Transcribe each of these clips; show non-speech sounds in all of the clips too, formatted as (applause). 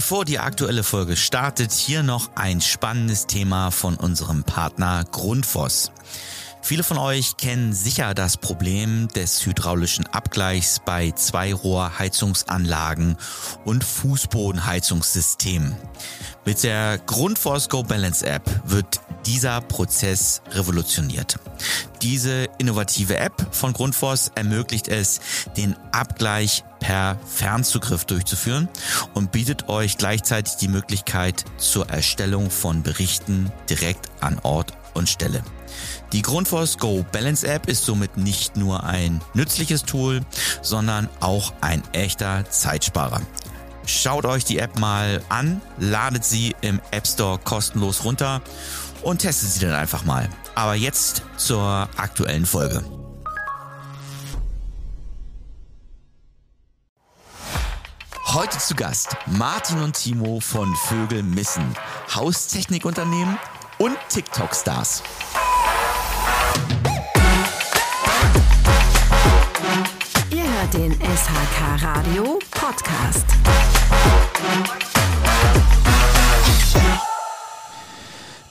Bevor die aktuelle Folge startet, hier noch ein spannendes Thema von unserem Partner Grundfos. Viele von euch kennen sicher das Problem des hydraulischen Abgleichs bei Zweirohrheizungsanlagen und Fußbodenheizungssystemen. Mit der Grundforce Go Balance App wird dieser Prozess revolutioniert. Diese innovative App von Grundfos ermöglicht es, den Abgleich per Fernzugriff durchzuführen und bietet euch gleichzeitig die Möglichkeit zur Erstellung von Berichten direkt an Ort und Stelle. Die Grundfos Go Balance App ist somit nicht nur ein nützliches Tool, sondern auch ein echter Zeitsparer. Schaut euch die App mal an, ladet sie im App Store kostenlos runter und testet sie dann einfach mal. Aber jetzt zur aktuellen Folge. Heute zu Gast Martin und Timo von Vögel Missen, Haustechnikunternehmen und TikTok-Stars. Ihr hört den SHK Radio Podcast.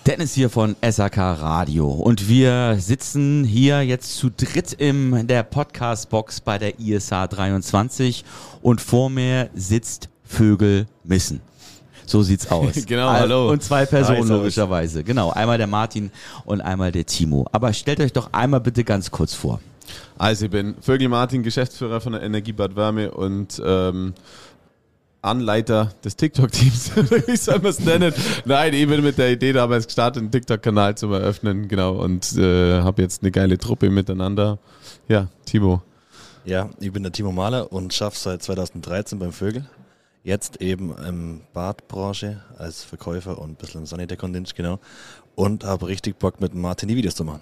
Dennis hier von SAK Radio und wir sitzen hier jetzt zu dritt in der Podcast-Box bei der ISH 23 und vor mir sitzt Vögel Missen. So sieht's aus. (laughs) genau, hallo. Und zwei Personen Hi, logischerweise. Genau, einmal der Martin und einmal der Timo. Aber stellt euch doch einmal bitte ganz kurz vor. Also ich bin Vögel Martin, Geschäftsführer von der Energiebad Wärme und ähm, Anleiter des TikTok-Teams, (laughs) wie soll man es nennen? Nein, ich bin mit der Idee damals gestartet, einen TikTok-Kanal zu eröffnen, genau, und äh, habe jetzt eine geile Truppe miteinander. Ja, Timo. Ja, ich bin der Timo Mahler und schaffe seit 2013 beim Vögel. Jetzt eben im Badbranche als Verkäufer und ein bisschen im Sanitärkontingent, genau. Und habe richtig Bock mit Martin die Videos zu machen.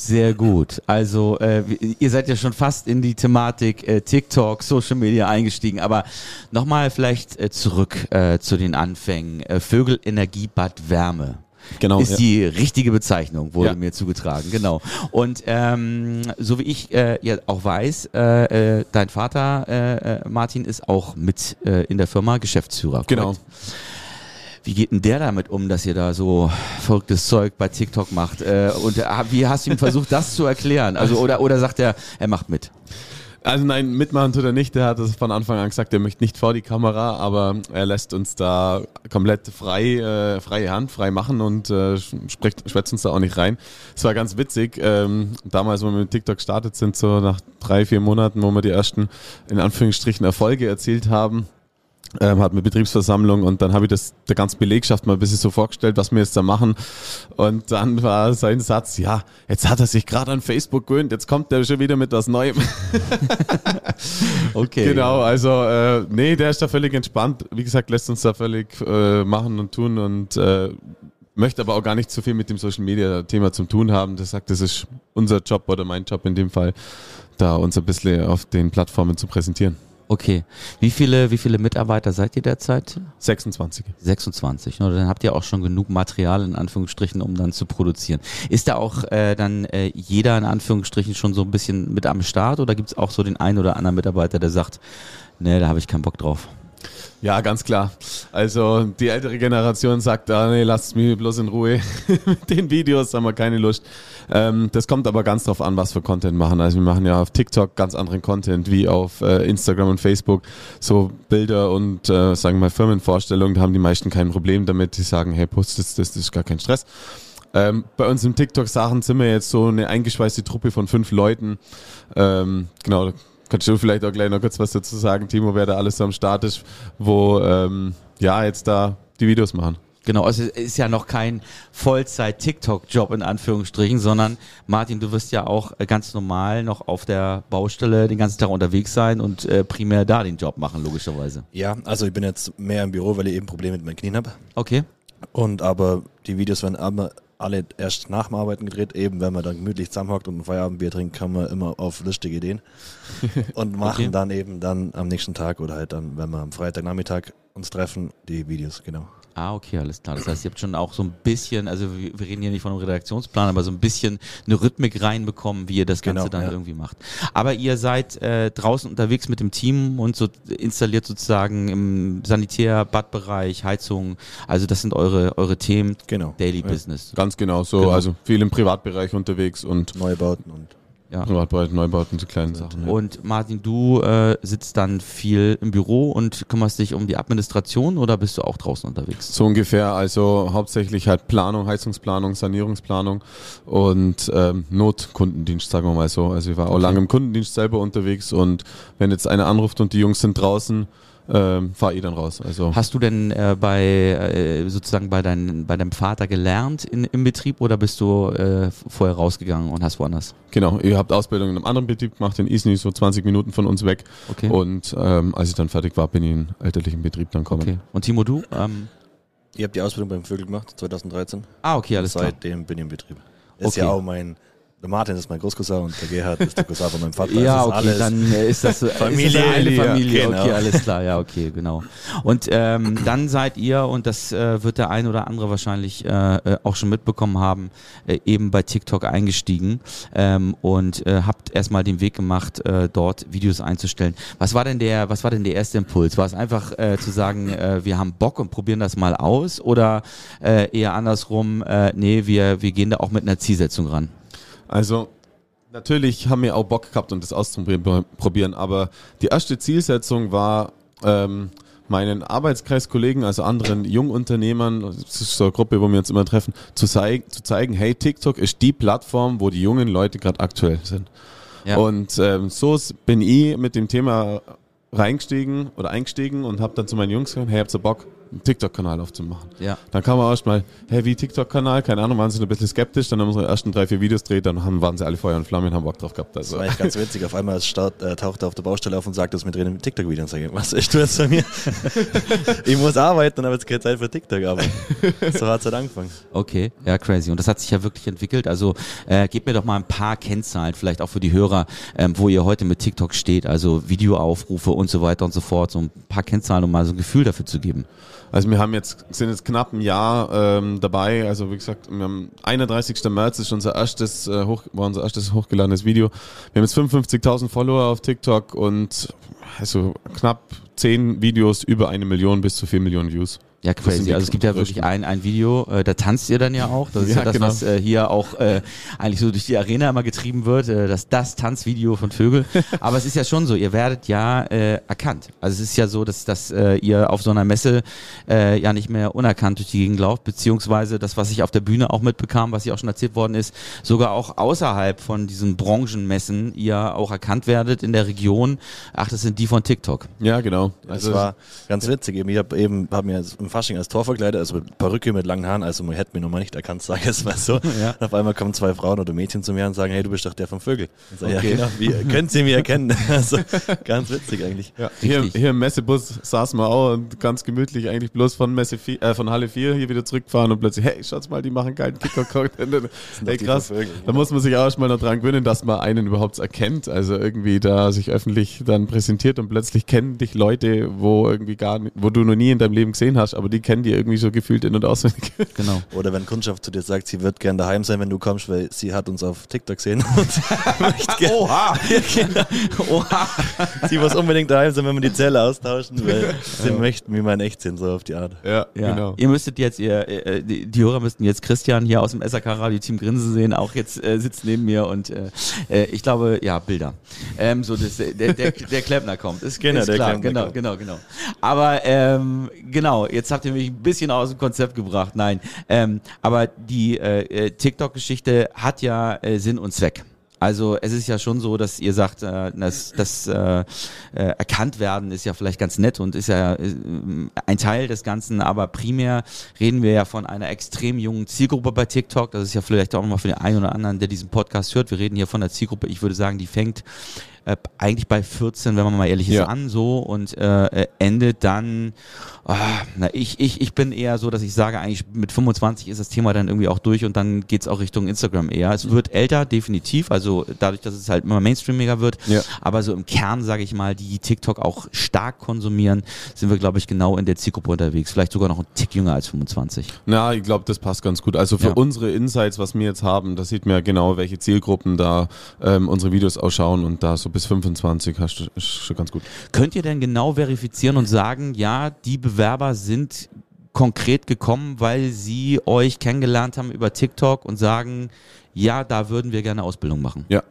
Sehr gut. Also äh, ihr seid ja schon fast in die Thematik äh, TikTok, Social Media eingestiegen, aber nochmal vielleicht äh, zurück äh, zu den Anfängen. Äh, Vögel Energiebad Wärme. Genau, ist ja. die richtige Bezeichnung, wurde Ja. mir zugetragen, genau. Und ähm, so wie ich äh, ja auch weiß, äh, äh, dein Vater Martin ist auch mit in der Firma Geschäftsführer. Genau. Wie geht denn der damit um, dass ihr da so verrücktes Zeug bei TikTok macht? Äh, und äh, wie hast du ihm versucht, das zu erklären? Also oder oder sagt er, er macht mit? Also nein, mitmachen tut er nicht. Der hat es von Anfang an gesagt, er möchte nicht vor die Kamera, aber er lässt uns da komplett frei, äh, freie Hand, frei machen und äh, spricht, schwätzt uns da auch nicht rein. Es war ganz witzig. Ähm, damals, wo wir mit TikTok gestartet sind, so nach drei, vier Monaten, wo wir die ersten in Anführungsstrichen Erfolge erzielt haben, ähm, hatten wir Betriebsversammlung und dann habe ich das der ganzen Belegschaft mal ein bisschen so vorgestellt, was wir jetzt da machen. Und dann war sein Satz, ja, jetzt hat er sich gerade an Facebook gewöhnt, jetzt kommt er schon wieder mit was Neuem. (laughs) Okay. Genau, also äh, nee, der ist da völlig entspannt. Wie gesagt, lässt uns da völlig äh, machen und tun und äh, möchte aber auch gar nicht so viel mit dem Social Media Thema zu tun haben. Der sagt, das ist unser Job oder mein Job in dem Fall, da uns ein bisschen auf den Plattformen zu präsentieren. Okay. Wie viele wie viele Mitarbeiter seid ihr derzeit? 26. 26. Ne? Dann habt ihr auch schon genug Material in Anführungsstrichen, um dann zu produzieren. Ist da auch äh, dann äh, jeder in Anführungsstrichen schon so ein bisschen mit am Start oder gibt es auch so den einen oder anderen Mitarbeiter, der sagt, nee, da habe ich keinen Bock drauf? Ja, ganz klar. Also die ältere Generation sagt, ah, nee, lasst mich bloß in Ruhe. (laughs) Mit den Videos haben wir keine Lust. Ähm, das kommt aber ganz drauf an, was wir Content machen. Also wir machen ja auf TikTok ganz anderen Content wie auf äh, Instagram und Facebook. So Bilder und äh, sagen wir mal Firmenvorstellungen, da haben die meisten kein Problem damit. Die sagen, hey, post das, das, das ist gar kein Stress. Ähm, bei uns im TikTok-Sachen sind wir jetzt so eine eingeschweißte Truppe von fünf Leuten. Ähm, genau, kannst du vielleicht auch gleich noch kurz was dazu sagen, Timo, wer da alles so am Start ist, wo ähm, ja jetzt da die Videos machen. Genau, also es ist ja noch kein Vollzeit-TikTok-Job in Anführungsstrichen, sondern Martin, du wirst ja auch äh, ganz normal noch auf der Baustelle den ganzen Tag unterwegs sein und äh, primär da den Job machen, logischerweise. Ja, also ich bin jetzt mehr im Büro, weil ich eben Probleme mit meinen Knien habe. Okay. Und aber die Videos werden aber alle erst nach dem Arbeiten gedreht. Eben, wenn man dann gemütlich zusammenhockt und ein Feierabendbier trinkt, kann man immer auf lustige Ideen. (laughs) Und machen Okay. dann eben dann am nächsten Tag oder halt dann, wenn wir am Freitagnachmittag uns treffen, die Videos, genau. Ah, okay, alles klar. Das heißt, ihr habt schon auch so ein bisschen, also wir, wir reden hier nicht von einem Redaktionsplan, aber so ein bisschen eine Rhythmik reinbekommen, wie ihr das Ganze Genau, dann ja. irgendwie macht. Aber ihr seid äh, draußen unterwegs mit dem Team und so installiert sozusagen im Sanitär, Badbereich, Heizung. Also das sind eure eure Themen, Genau. Daily Business. Ganz genau so. Genau. Also viel im Privatbereich unterwegs und Neubauten und Ja. Privatbereich, Neubauten, so kleine Sachen. Ja. Und Martin, du äh, sitzt dann viel im Büro und kümmerst dich um die Administration oder bist du auch draußen unterwegs? So ungefähr, also hauptsächlich halt Planung, Heizungsplanung, Sanierungsplanung und ähm, Notkundendienst, sagen wir mal so. Also ich war auch lange im Kundendienst selber unterwegs und wenn jetzt einer anruft und die Jungs sind draußen, ähm, fahre ich dann raus. Also Hast du denn äh, bei äh, sozusagen bei, dein, bei deinem Vater gelernt in, im Betrieb oder bist du äh, vorher rausgegangen und hast woanders? genau, ihr habt Ausbildung in einem anderen Betrieb gemacht, in Isny, so 20 Minuten von uns weg. Okay. Und ähm, als ich dann fertig war, bin ich in einen elterlichen Betrieb dann gekommen. okay. Und Timo, du? Ähm, Ihr habt die Ausbildung beim Vögel gemacht, 2013. ah, okay, alles klar. Seitdem bin ich im Betrieb. Ist Okay. ja auch mein, der Martin ist mein Großcousin und der Gerhard ist der Cousin von meinem Vater. Ja, okay, alles dann ist das so, Familie, ist das eine Familie. genau. Okay, alles klar, ja, okay, genau. Und ähm, dann seid ihr, und das äh, wird der ein oder andere wahrscheinlich äh, äh, auch schon mitbekommen haben, äh, eben bei TikTok eingestiegen ähm, und äh, habt erstmal den Weg gemacht, äh, dort Videos einzustellen. Was war denn der, was war denn der erste Impuls? War es einfach äh, zu sagen, äh, wir haben Bock und probieren das mal aus oder äh, eher andersrum, äh, nee, wir, wir gehen da auch mit einer Zielsetzung ran? Also natürlich haben wir auch Bock gehabt, um das auszuprobieren, aber die erste Zielsetzung war, ähm, meinen Arbeitskreiskollegen, also anderen Jungunternehmern, das ist so eine Gruppe, wo wir uns immer treffen, zu, zei zu zeigen, hey, TikTok ist die Plattform, wo die jungen Leute gerade aktuell sind. Ja. Und ähm, so bin ich mit dem Thema reingestiegen oder eingestiegen und habe dann zu meinen Jungs gesagt, hey, habt ihr Bock, einen TikTok-Kanal aufzumachen? Ja. Dann kam man erstmal, hey, wie TikTok-Kanal? Keine Ahnung, waren sie ein bisschen skeptisch. Dann haben wir unsere ersten drei, vier Videos gedreht, dann haben, waren sie alle Feuer und Flamme und haben Bock drauf gehabt. Das Also, war eigentlich ganz witzig. Auf einmal start, äh, taucht er auf der Baustelle auf und sagt, dass wir drehen mit TikTok-Videos. Sag ich, was ist du jetzt bei mir? (laughs) ich muss arbeiten und habe jetzt keine Zeit für TikTok, aber so hat es halt angefangen. Okay, ja, crazy. Und das hat sich ja wirklich entwickelt. Also äh, gebt mir doch mal ein paar Kennzahlen, vielleicht auch für die Hörer, ähm, wo ihr heute mit TikTok steht, also Videoaufrufe und so weiter und so fort. So ein paar Kennzahlen, um mal so ein Gefühl dafür zu geben. Also wir haben jetzt, sind jetzt knapp ein Jahr ähm, dabei. Also wie gesagt, wir haben 31. März ist unser erstes, äh, hoch, war unser erstes hochgeladenes Video. Wir haben jetzt 55.000 Follower auf TikTok und also knapp 10 Videos über eine Million bis zu 4 Millionen Views. Ja, crazy. Also es gibt ja wirklich ein, ein Video, äh, da tanzt ihr dann ja auch. Das (laughs) ist ja, Ja, das, genau. was äh, hier auch äh, eigentlich so durch die Arena immer getrieben wird, äh, das, das Tanzvideo von Vögel. (laughs) Aber es ist ja schon so, ihr werdet ja äh, erkannt. Also es ist ja so, dass, dass äh, ihr auf so einer Messe äh, ja nicht mehr unerkannt durch die Gegend lauft, beziehungsweise das, was ich auf der Bühne auch mitbekam, was hier auch schon erzählt worden ist, sogar auch außerhalb von diesen Branchenmessen ihr auch erkannt werdet in der Region. Ach, das sind die von TikTok. Ja, genau. Das war ganz witzig. Eben, Ich habe eben hab mir im Fasching als Tor verkleidet, also mit Perücke mit langen Haaren, also man hätte mich noch mal nicht erkannt, (laughs) sage ich es mal so. Ja. Und auf einmal kommen zwei Frauen oder Mädchen zu mir und sagen, hey, du bist doch der vom Vögel. Ich sag, Okay. Ja, genau. Wie können Sie mich erkennen? (laughs) Also, ganz witzig eigentlich. Ja, hier, hier im Messebus saßen wir auch und ganz gemütlich eigentlich bloß von Messe 4, äh, von Halle 4 hier wieder zurückfahren und plötzlich, hey, schaut's mal, die machen geilen TikTok-Content. (laughs) hey, die krass. von Vögeln. Da muss man sich auch erstmal noch dran gewöhnen, dass man einen überhaupt erkennt. Also irgendwie da sich öffentlich dann präsentiert und plötzlich kennen dich Leute, wo irgendwie gar nicht, wo du noch nie in deinem Leben gesehen hast, aber die kennen die irgendwie so gefühlt in- und auswendig. (laughs) Genau. Oder wenn Kundschaft zu dir sagt, sie wird gern daheim sein, wenn du kommst, weil sie hat uns auf TikTok gesehen (laughs) und möchte gern, Oha! (laughs) Oha! sie muss unbedingt daheim sein, wenn wir die Zelle austauschen, weil sie möchten, wie man echt so auf die Art. Ja, Ja, genau. ihr müsstet jetzt, ihr, äh, die, die Hörer müssten jetzt Christian hier aus dem SAK Radio Team Grinsen sehen, auch jetzt äh, sitzt neben mir und äh, äh, ich glaube, ja, Bilder. Ähm, so, das, der, der, der Klempner kommt, ist, Genau, ist der klar, Klempner genau, kommt. genau, genau. Aber ähm, genau, jetzt habt ihr mich ein bisschen aus dem Konzept gebracht, nein. Ähm, aber die äh, äh, TikTok-Geschichte hat ja äh, Sinn und Zweck. Also es ist ja schon so, dass ihr sagt, äh, dass das äh, äh, erkannt werden ist ja vielleicht ganz nett und ist ja äh, ein Teil des Ganzen, aber primär reden wir ja von einer extrem jungen Zielgruppe bei TikTok. Das ist ja vielleicht auch nochmal für den einen oder anderen, der diesen Podcast hört. Wir reden hier von einer Zielgruppe, ich würde sagen, die fängt äh, eigentlich bei 14, wenn man mal ehrlich ist, Ja. an so und äh, äh, endet dann, ah, na, ich, ich, ich bin eher so, dass ich sage, eigentlich mit 25 ist das Thema dann irgendwie auch durch und dann geht's auch Richtung Instagram eher. Es wird älter, definitiv, also dadurch, dass es halt immer mainstreamiger wird, Ja. aber so im Kern, sage ich mal, die TikTok auch stark konsumieren, sind wir, glaube ich, genau in der Zielgruppe unterwegs. Vielleicht sogar noch ein Tick jünger als 25. Na, ich glaube, das passt ganz gut. Also für Ja. unsere Insights, was wir jetzt haben, da sieht man ja genau, welche Zielgruppen da ähm, unsere Videos ausschauen und da so bis 25 hast du ist schon ganz gut. Könnt ihr denn genau verifizieren und sagen, ja, die Bewerber sind konkret gekommen, weil sie euch kennengelernt haben über TikTok und sagen, ja, da würden wir gerne Ausbildung machen? Ja,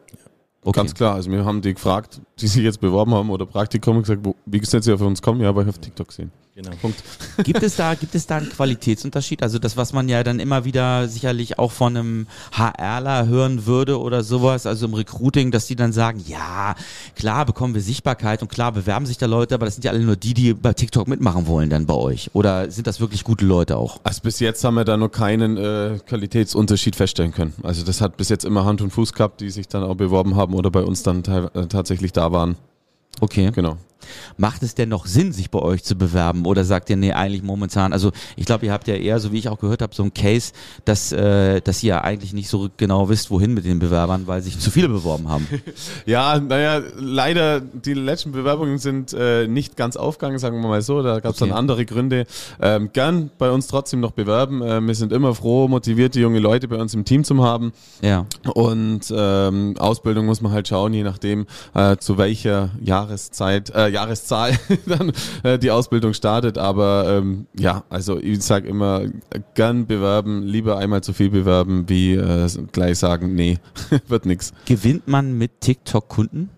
Okay. ganz klar. Also wir haben die gefragt, die sich jetzt beworben haben oder Praktikum und gesagt, wo, wie sind sie auf uns kommen? Ja, aber ich auf TikTok gesehen. Genau. Punkt. Gibt es da, gibt es da einen Qualitätsunterschied? Also das, was man ja dann immer wieder sicherlich auch von einem HRler hören würde oder sowas, also im Recruiting, dass die dann sagen, ja, klar bekommen wir Sichtbarkeit und klar bewerben sich da Leute, aber das sind ja alle nur die, die bei TikTok mitmachen wollen dann bei euch. Oder sind das wirklich gute Leute auch? Also bis jetzt haben wir da noch keinen äh, Qualitätsunterschied feststellen können. Also das hat bis jetzt immer Hand und Fuß gehabt, die sich dann auch beworben haben oder bei uns dann äh, tatsächlich da waren. Okay. Genau. Macht es denn noch Sinn, sich bei euch zu bewerben? Oder sagt ihr, nee, eigentlich momentan, also ich glaube, ihr habt ja eher, so wie ich auch gehört habe, so ein Case, dass, äh, dass ihr ja eigentlich nicht so genau wisst, wohin mit den Bewerbern, weil sich zu viele beworben haben. (laughs) Ja, naja, leider, die letzten Bewerbungen sind äh, nicht ganz aufgegangen, sagen wir mal so. Da gab es Okay. dann andere Gründe. Ähm, gern bei uns trotzdem noch bewerben. Äh, wir sind immer froh, motivierte junge Leute bei uns im Team zu haben. Ja. Und ähm, Ausbildung muss man halt schauen, je nachdem, äh, zu welcher Jahreszeit, äh, Jahreszahl (laughs) dann äh, die Ausbildung startet. Aber ähm, ja, also ich sage immer, gern bewerben, lieber einmal zu viel bewerben, wie äh, gleich sagen, nee, (laughs) wird nix. Gewinnt man mit TikTok Kunden?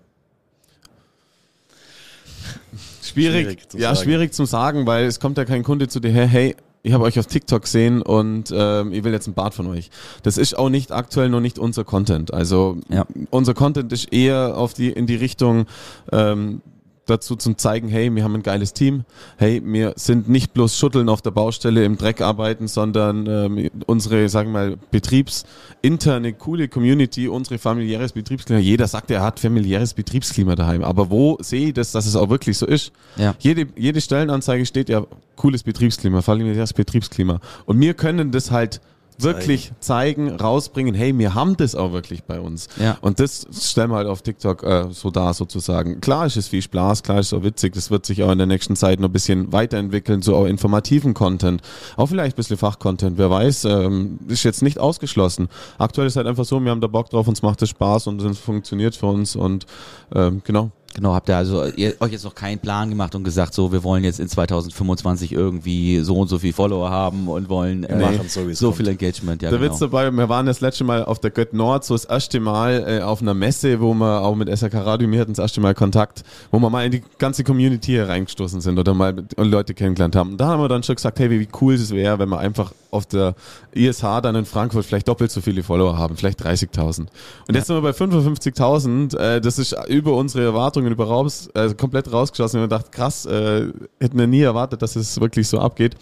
Schwierig, Schwierig zu ja, sagen. schwierig zum sagen, weil es kommt ja kein Kunde zu dir her, hey, ich habe euch auf TikTok gesehen und ähm, ich will jetzt ein Bad von euch. Das ist auch nicht aktuell noch nicht unser Content. Also Ja. unser Content ist eher auf die in die Richtung ähm, dazu zum zeigen, hey, wir haben ein geiles Team. Hey, wir sind nicht bloß Schutteln auf der Baustelle im Dreck arbeiten, sondern ähm, unsere, sagen wir mal, betriebsinterne, coole Community, unsere familiäres Betriebsklima. Jeder sagt, er hat familiäres Betriebsklima daheim. Aber wo sehe ich das, dass es auch wirklich so ist? Ja. Jede, jede Stellenanzeige steht ja cooles Betriebsklima, familiäres Betriebsklima. Und wir können das halt wirklich zeigen, rausbringen, hey, wir haben das auch wirklich bei uns. Ja. Und das stellen wir halt auf TikTok äh, so dar sozusagen. Klar ist es viel Spaß, klar ist es auch witzig, das wird sich auch in der nächsten Zeit noch ein bisschen weiterentwickeln, so auch informativen Content, auch vielleicht ein bisschen Fachcontent, wer weiß, ähm, ist jetzt nicht ausgeschlossen. Aktuell ist halt einfach so, wir haben da Bock drauf, uns macht es Spaß und es funktioniert für uns und ähm, genau. Genau, habt ihr also ihr, euch jetzt noch keinen Plan gemacht und gesagt, so, wir wollen jetzt in 2025 irgendwie so und so viel Follower haben und wollen äh, machen so, so viel Engagement. Ja, Der genau. Witz dabei, wir waren das letzte Mal auf der Gött Nord, so das erste Mal äh, auf einer Messe, wo wir auch mit SRK Radio, wir hatten das erste Mal Kontakt, wo wir mal in die ganze Community hier reingestoßen sind oder mal mit- Leute kennengelernt haben. Und da haben wir dann schon gesagt, hey, wie, wie cool es wäre, wenn wir einfach auf der ISH dann in Frankfurt vielleicht doppelt so viele Follower haben, vielleicht 30.000. Und jetzt sind wir bei 55.000, äh, das ist über unsere Erwartungen überhaupt äh, komplett rausgeschossen. Und wir dachten, krass, äh, hätten wir nie erwartet, dass es wirklich so abgeht.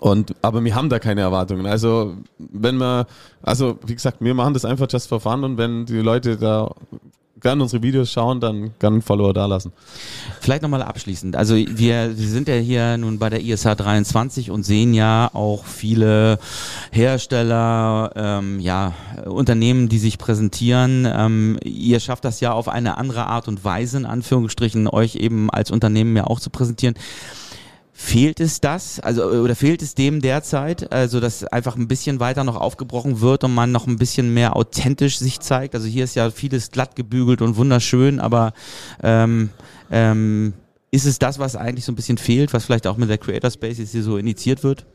Und, aber wir haben da keine Erwartungen. Also, wenn wir, also, wie gesagt, wir machen das einfach just for fun und wenn die Leute da gerne unsere Videos schauen, dann gerne einen Follower da lassen. Vielleicht nochmal abschließend. Also wir, wir sind ja hier nun bei der ISH 23 und sehen ja auch viele Hersteller, ähm, ja, Unternehmen, die sich präsentieren. Ähm, ihr schafft das ja auf eine andere Art und Weise, in Anführungsstrichen, euch eben als Unternehmen ja auch zu präsentieren. Fehlt es das, also oder fehlt es dem derzeit, also dass einfach ein bisschen weiter noch aufgebrochen wird und man noch ein bisschen mehr authentisch sich zeigt? Also hier ist ja vieles glatt gebügelt und wunderschön, aber ähm, ähm, ist es das, was eigentlich so ein bisschen fehlt, was vielleicht auch mit der Creator Space jetzt hier so initiiert wird?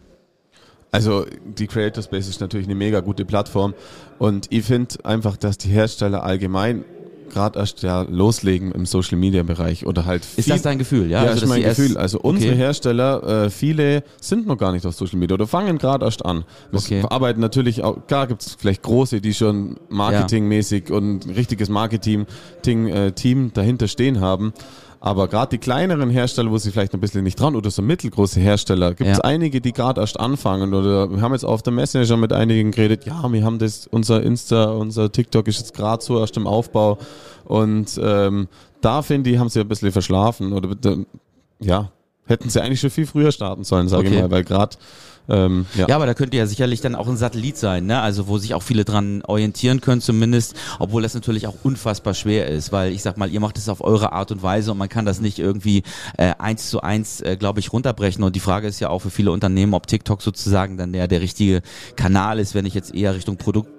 Also die Creator Space ist natürlich eine mega gute Plattform und ich finde einfach, dass die Hersteller allgemein gerade erst ja loslegen im Social Media Bereich oder halt Ist das dein Gefühl? Ja, Ja, also, ist mein Gefühl. Also unsere Okay. Hersteller, äh, viele sind noch gar nicht auf Social Media oder fangen gerade erst an. Wir Okay. arbeiten natürlich auch, klar gibt es vielleicht große, die schon marketingmäßig und ein richtiges Marketing-Team äh, Team dahinter stehen haben. Aber gerade die kleineren Hersteller, wo sie vielleicht ein bisschen nicht dran oder so mittelgroße Hersteller, gibt es Ja. einige, die gerade erst anfangen oder wir haben jetzt auf der Messe schon mit einigen geredet, ja, wir haben das, unser Insta, unser TikTok ist jetzt gerade so erst im Aufbau und ähm, da finde ich, haben sie ein bisschen verschlafen oder ja, hätten sie eigentlich schon viel früher starten sollen, sage Okay. ich mal, weil gerade ähm, ja. Ja, aber da könnte ja sicherlich dann auch ein Satellit sein, ne? Also wo sich auch viele dran orientieren können zumindest, obwohl das natürlich auch unfassbar schwer ist, weil ich sag mal, ihr macht es auf eure Art und Weise und man kann das nicht irgendwie äh, eins zu eins, äh, glaube ich, runterbrechen. Und die Frage ist ja auch für viele Unternehmen, ob TikTok sozusagen dann der, der richtige Kanal ist, wenn ich jetzt eher Richtung Produkt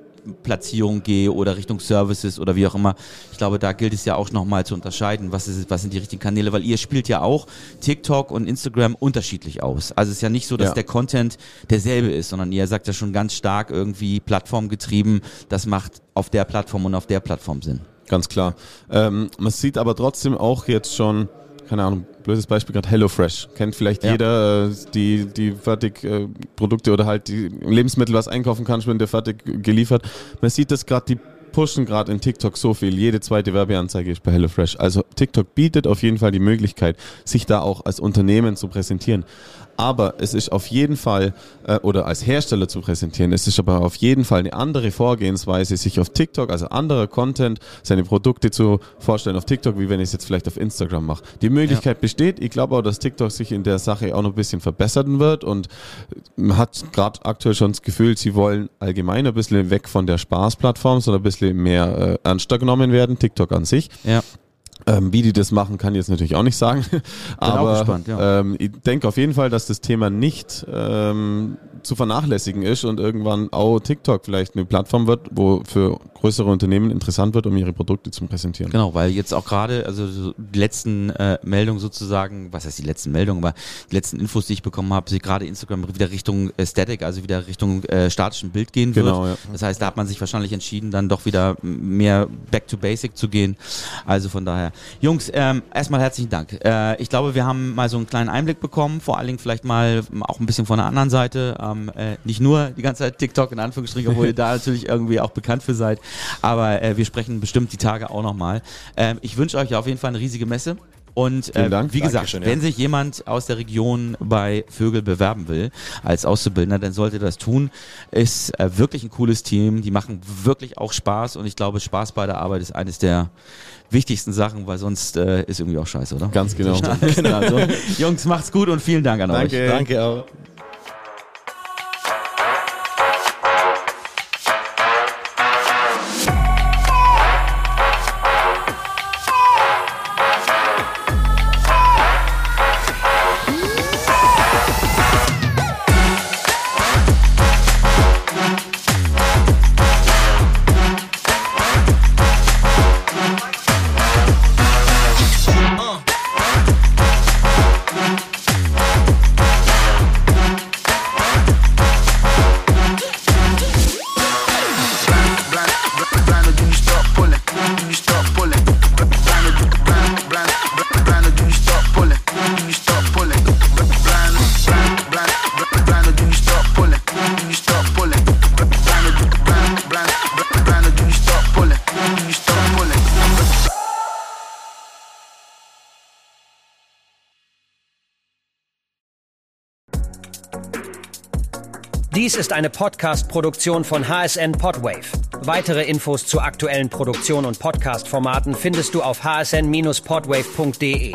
Platzierung gehe oder Richtung Services oder wie auch immer. Ich glaube, da gilt es ja auch nochmal zu unterscheiden, was, ist, was sind die richtigen Kanäle, weil ihr spielt ja auch TikTok und Instagram unterschiedlich aus. Also es ist ja nicht so, dass Ja. der Content derselbe ist, sondern ihr sagt ja schon ganz stark irgendwie plattformgetrieben, das macht auf der Plattform und auf der Plattform Sinn. Ganz klar. Ähm, man sieht aber trotzdem auch jetzt schon, keine Ahnung, blödes Beispiel gerade HelloFresh. Kennt vielleicht Ja. jeder äh, die, die Fertigprodukte äh, Produkte oder halt die Lebensmittel, was einkaufen kannst, wenn der fertig geliefert. Man sieht das gerade, die pushen gerade in TikTok so viel. Jede zweite Werbeanzeige ist bei HelloFresh. Also TikTok bietet auf jeden Fall die Möglichkeit, sich da auch als Unternehmen zu präsentieren. Aber es ist auf jeden Fall, äh, oder als Hersteller zu präsentieren, es ist aber auf jeden Fall eine andere Vorgehensweise, sich auf TikTok, also anderer Content, seine Produkte zu vorstellen auf TikTok, wie wenn ich es jetzt vielleicht auf Instagram mache. Die Möglichkeit besteht. Ich glaube auch, dass TikTok sich in der Sache auch noch ein bisschen verbessern wird und man hat gerade aktuell schon das Gefühl, sie wollen allgemein ein bisschen weg von der Spaßplattform, sondern ein bisschen mehr äh, ernster genommen werden, TikTok an sich. Ja. Ähm, wie die das machen, kann ich jetzt natürlich auch nicht sagen. (laughs) Aber gespannt, ja. ähm, ich denke auf jeden Fall, dass das Thema nicht ähm, zu vernachlässigen ist und irgendwann auch TikTok vielleicht eine Plattform wird, wo für größere Unternehmen interessant wird, um ihre Produkte zu präsentieren. Genau, weil jetzt auch gerade, also so die letzten äh, Meldungen sozusagen, was heißt die letzten Meldungen, aber die letzten Infos, die ich bekommen habe, sie gerade Instagram wieder Richtung äh, Static, also wieder Richtung äh, statischen Bild gehen Genau, wird. ja. Das heißt, da hat man sich wahrscheinlich entschieden, dann doch wieder mehr back to basic zu gehen. Also von daher, Jungs, ähm, erstmal herzlichen Dank. Äh, ich glaube, wir haben mal so einen kleinen Einblick bekommen, vor allen Dingen vielleicht mal auch ein bisschen von der anderen Seite, ähm, äh, nicht nur die ganze Zeit TikTok in Anführungsstrichen, obwohl ihr da (laughs) natürlich irgendwie auch bekannt für seid, aber äh, wir sprechen bestimmt die Tage auch nochmal. Ähm, ich wünsche euch auf jeden Fall eine riesige Messe. Und äh, wie gesagt, Dankeschön, ja. wenn sich jemand aus der Region bei Vögel bewerben will als Auszubildender, dann sollte das tun. Ist äh, wirklich ein cooles Team. Die machen wirklich auch Spaß und ich glaube, Spaß bei der Arbeit ist eines der wichtigsten Sachen, weil sonst äh, ist irgendwie auch scheiße, oder? Ganz genau. also, (laughs) (laughs) Jungs, macht's gut und vielen Dank an euch. Danke. Danke auch. Dies ist eine Podcast-Produktion von HSN Podwave. Weitere Infos zu aktuellen Produktionen und Podcast-Formaten findest du auf hsn-podwave.de.